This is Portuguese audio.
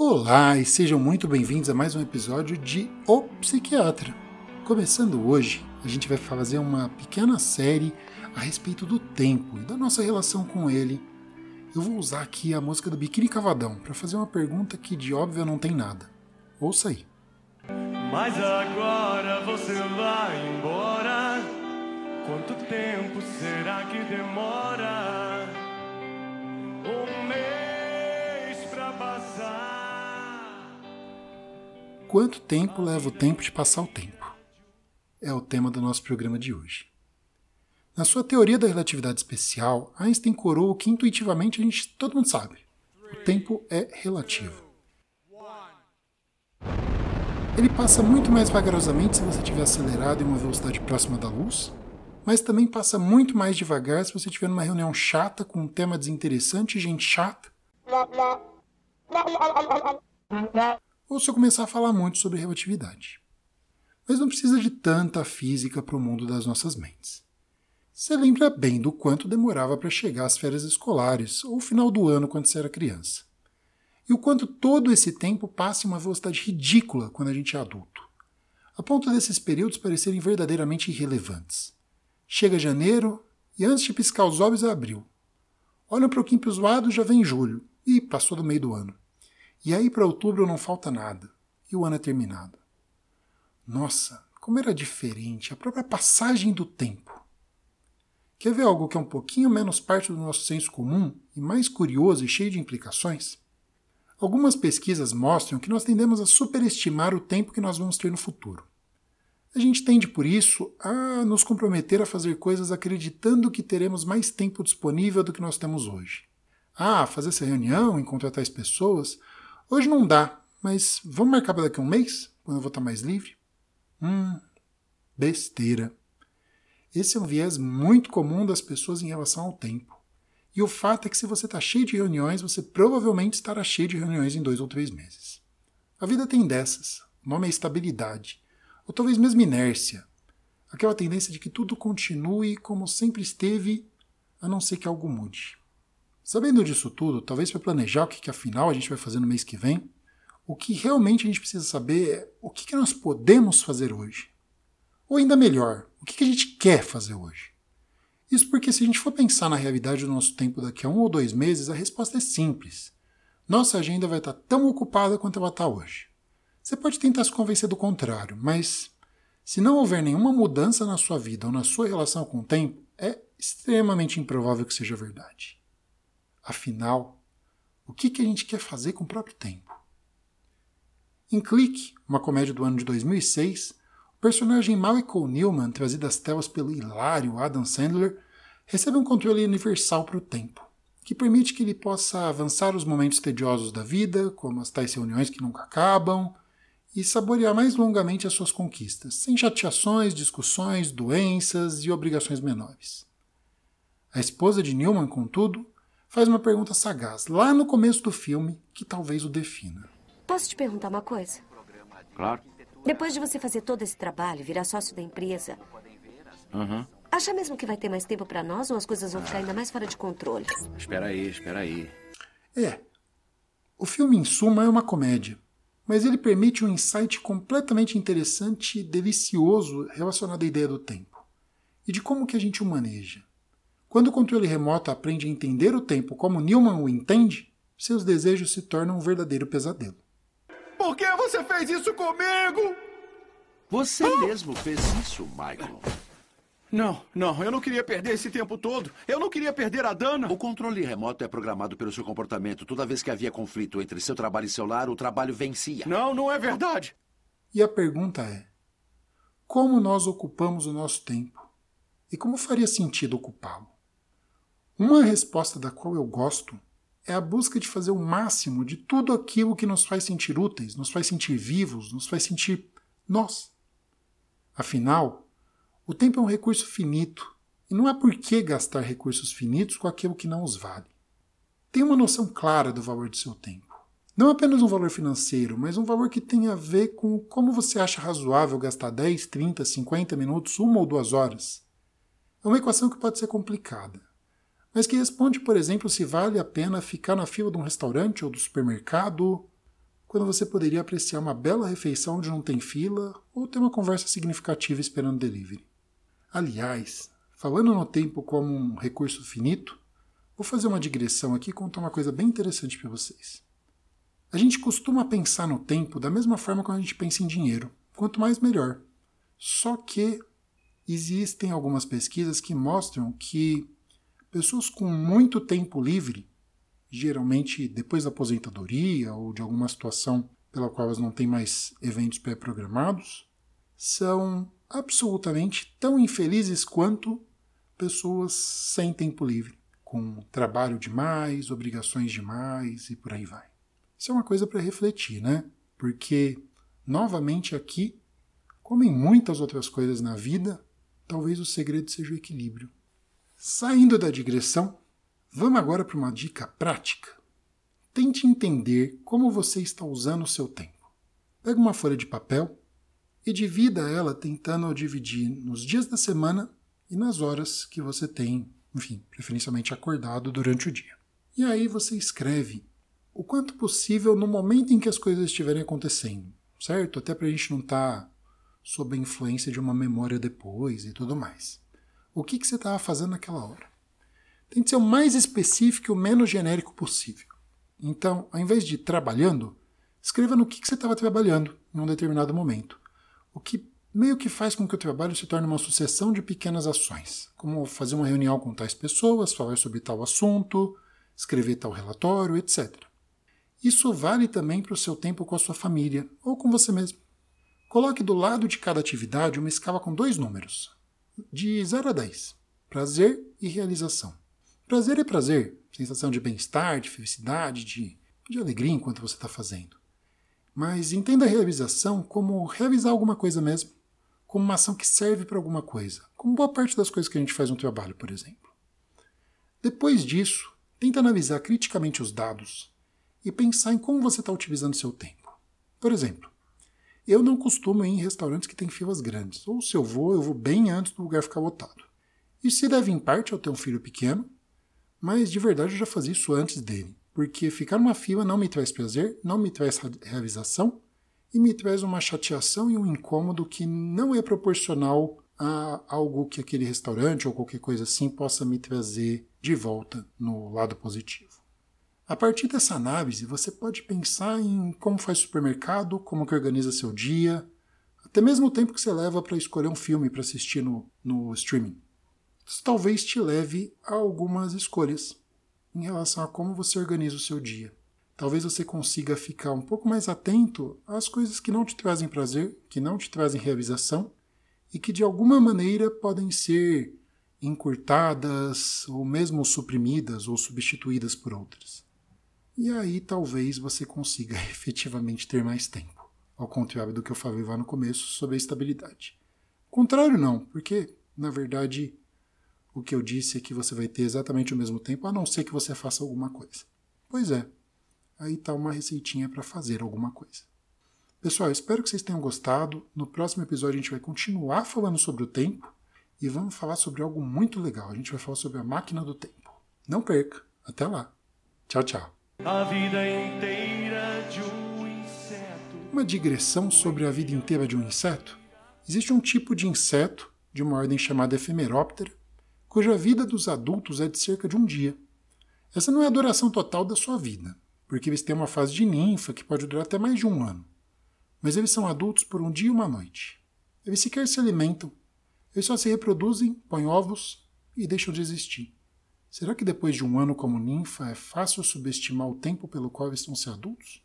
Olá e sejam muito bem-vindos a mais um episódio de O Psiquiatra. Começando hoje, a gente vai fazer uma pequena série a respeito do tempo e da nossa relação com ele. Eu vou usar aqui a música do Biquíni Cavadão para fazer uma pergunta que de óbvio não tem nada. Ouça aí. Mas agora você vai embora. Quanto tempo será que demora? Um mês Quanto tempo leva o tempo de passar o tempo? É o tema do nosso programa de hoje. Na sua teoria da relatividade especial, Einstein corou o que intuitivamente a gente todo mundo sabe. O tempo é relativo. Ele passa muito mais vagarosamente se você estiver acelerado em uma velocidade próxima da luz, mas também passa muito mais devagar se você estiver numa reunião chata com um tema desinteressante e gente chata. Ou se eu começar a falar muito sobre relatividade. Mas não precisa de tanta física para o mundo das nossas mentes. Você lembra bem do quanto demorava para chegar às férias escolares ou final do ano quando você era criança e o quanto todo esse tempo passa em uma velocidade ridícula quando a gente é adulto, a ponto desses períodos parecerem verdadeiramente irrelevantes. Chega janeiro e antes de piscar os olhos é abril. Olham para o quinto zoado já vem julho e passou do meio do ano. E aí para outubro não falta nada e o ano é terminado. Nossa, como era diferente a própria passagem do tempo. Quer ver algo que é um pouquinho menos parte do nosso senso comum e mais curioso e cheio de implicações? Algumas pesquisas mostram que nós tendemos a superestimar o tempo que nós vamos ter no futuro. A gente tende, por isso, a nos comprometer a fazer coisas acreditando que teremos mais tempo disponível do que nós temos hoje. Ah, fazer essa reunião, encontrar tais pessoas, hoje não dá, mas vamos marcar para daqui a um mês, quando eu vou estar mais livre? Hum, besteira. Esse é um viés muito comum das pessoas em relação ao tempo. E o fato é que se você está cheio de reuniões, você provavelmente estará cheio de reuniões em dois ou três meses. A vida tem dessas. O nome é estabilidade. Ou talvez mesmo inércia. Aquela tendência de que tudo continue como sempre esteve, a não ser que algo mude. Sabendo disso tudo, talvez para planejar o que, que afinal a gente vai fazer no mês que vem, o que realmente a gente precisa saber é o que, que nós podemos fazer hoje. Ou ainda melhor, o que, que a gente quer fazer hoje. Isso porque, se a gente for pensar na realidade do nosso tempo daqui a um ou dois meses, a resposta é simples. Nossa agenda vai estar tão ocupada quanto ela está hoje. Você pode tentar se convencer do contrário, mas se não houver nenhuma mudança na sua vida ou na sua relação com o tempo, é extremamente improvável que seja verdade. Afinal, o que, que a gente quer fazer com o próprio tempo? Em Clique, uma comédia do ano de 2006, o personagem Michael Newman, trazido às telas pelo hilário Adam Sandler, recebe um controle universal para o tempo, que permite que ele possa avançar os momentos tediosos da vida, como as tais reuniões que nunca acabam, e saborear mais longamente as suas conquistas, sem chateações, discussões, doenças e obrigações menores. A esposa de Newman, contudo, faz uma pergunta sagaz lá no começo do filme que talvez o defina. Posso te perguntar uma coisa? Claro. Depois de você fazer todo esse trabalho, virar sócio da empresa, Uhum. acha mesmo que vai ter mais tempo para nós ou as coisas vão ficar ainda mais fora de controle? Espera aí, espera aí. É. O filme, em suma, é uma comédia, mas ele permite um insight completamente interessante e delicioso relacionado à ideia do tempo e de como que a gente o maneja. Quando o controle remoto aprende a entender o tempo como Newman o entende, seus desejos se tornam um verdadeiro pesadelo. Por que você fez isso comigo? Você mesmo fez isso, Michael. Não, não, eu não queria perder esse tempo todo. Eu não queria perder a Dana. O controle remoto é programado pelo seu comportamento. Toda vez que havia conflito entre seu trabalho e seu lar, o trabalho vencia. Não, não é verdade. E a pergunta é: como nós ocupamos o nosso tempo? E como faria sentido ocupá-lo? Uma resposta da qual eu gosto é a busca de fazer o máximo de tudo aquilo que nos faz sentir úteis, nos faz sentir vivos, nos faz sentir nós. Afinal, o tempo é um recurso finito e não há por que gastar recursos finitos com aquilo que não os vale. Tenha uma noção clara do valor do seu tempo. Não apenas um valor financeiro, mas um valor que tem a ver com como você acha razoável gastar 10, 30, 50 minutos, uma ou duas horas. É uma equação que pode ser complicada, mas que responde, por exemplo, se vale a pena ficar na fila de um restaurante ou do supermercado quando você poderia apreciar uma bela refeição onde não tem fila ou ter uma conversa significativa esperando delivery. Aliás, falando no tempo como um recurso finito, vou fazer uma digressão aqui e contar uma coisa bem interessante para vocês. A gente costuma pensar no tempo da mesma forma que a gente pensa em dinheiro. Quanto mais, melhor. Só que existem algumas pesquisas que mostram que pessoas com muito tempo livre geralmente depois da aposentadoria ou de alguma situação pela qual elas não têm mais eventos pré-programados, são absolutamente tão infelizes quanto pessoas sem tempo livre, com trabalho demais, obrigações demais e por aí vai. Isso é uma coisa para refletir, né? Porque, novamente aqui, como em muitas outras coisas na vida, talvez o segredo seja o equilíbrio. Saindo da digressão, Vamos agora para uma dica prática. Tente entender como você está usando o seu tempo. Pega uma folha de papel e divida ela tentando dividir nos dias da semana e nas horas que você tem, enfim, preferencialmente acordado durante o dia. E aí você escreve o quanto possível no momento em que as coisas estiverem acontecendo, certo? Até para a gente não estar tá sob a influência de uma memória depois e tudo mais. O que, que você estava fazendo naquela hora? Tente ser o mais específico e o menos genérico possível. Então, ao invés de trabalhando, escreva no que, que você estava trabalhando em um determinado momento. O que meio que faz com que o trabalho se torne uma sucessão de pequenas ações, como fazer uma reunião com tais pessoas, falar sobre tal assunto, escrever tal relatório, etc. Isso vale também para o seu tempo com a sua família ou com você mesmo. Coloque do lado de cada atividade uma escala com dois números, de 0 a 10, prazer e realização. Prazer é prazer, sensação de bem-estar, de felicidade, de, de alegria enquanto você está fazendo. Mas entenda a realização como realizar alguma coisa mesmo, como uma ação que serve para alguma coisa, como boa parte das coisas que a gente faz no trabalho, por exemplo. Depois disso, tenta analisar criticamente os dados e pensar em como você está utilizando seu tempo. Por exemplo, eu não costumo ir em restaurantes que têm filas grandes, ou se eu vou, eu vou bem antes do lugar ficar lotado. Isso se deve em parte ao ter um filho pequeno mas de verdade eu já fazia isso antes dele, porque ficar numa fila não me traz prazer, não me traz realização e me traz uma chateação e um incômodo que não é proporcional a algo que aquele restaurante ou qualquer coisa assim possa me trazer de volta no lado positivo. A partir dessa análise, você pode pensar em como faz supermercado, como que organiza seu dia, até mesmo o tempo que você leva para escolher um filme para assistir no, no streaming. Isso talvez te leve a algumas escolhas em relação a como você organiza o seu dia. Talvez você consiga ficar um pouco mais atento às coisas que não te trazem prazer, que não te trazem realização e que de alguma maneira podem ser encurtadas ou mesmo suprimidas ou substituídas por outras. E aí talvez você consiga efetivamente ter mais tempo, ao contrário do que eu falei lá no começo sobre a estabilidade. Contrário não, porque na verdade o que eu disse é que você vai ter exatamente o mesmo tempo, a não ser que você faça alguma coisa. Pois é, aí está uma receitinha para fazer alguma coisa. Pessoal, espero que vocês tenham gostado. No próximo episódio a gente vai continuar falando sobre o tempo e vamos falar sobre algo muito legal. A gente vai falar sobre a máquina do tempo. Não perca. Até lá. Tchau, tchau. A vida inteira de um inseto. Uma digressão sobre a vida inteira de um inseto? Existe um tipo de inseto de uma ordem chamada efemeróptera cuja vida dos adultos é de cerca de um dia. Essa não é a duração total da sua vida, porque eles têm uma fase de ninfa que pode durar até mais de um ano. Mas eles são adultos por um dia e uma noite. Eles sequer se alimentam. Eles só se reproduzem, põem ovos e deixam de existir. Será que depois de um ano como ninfa é fácil subestimar o tempo pelo qual estão ser adultos?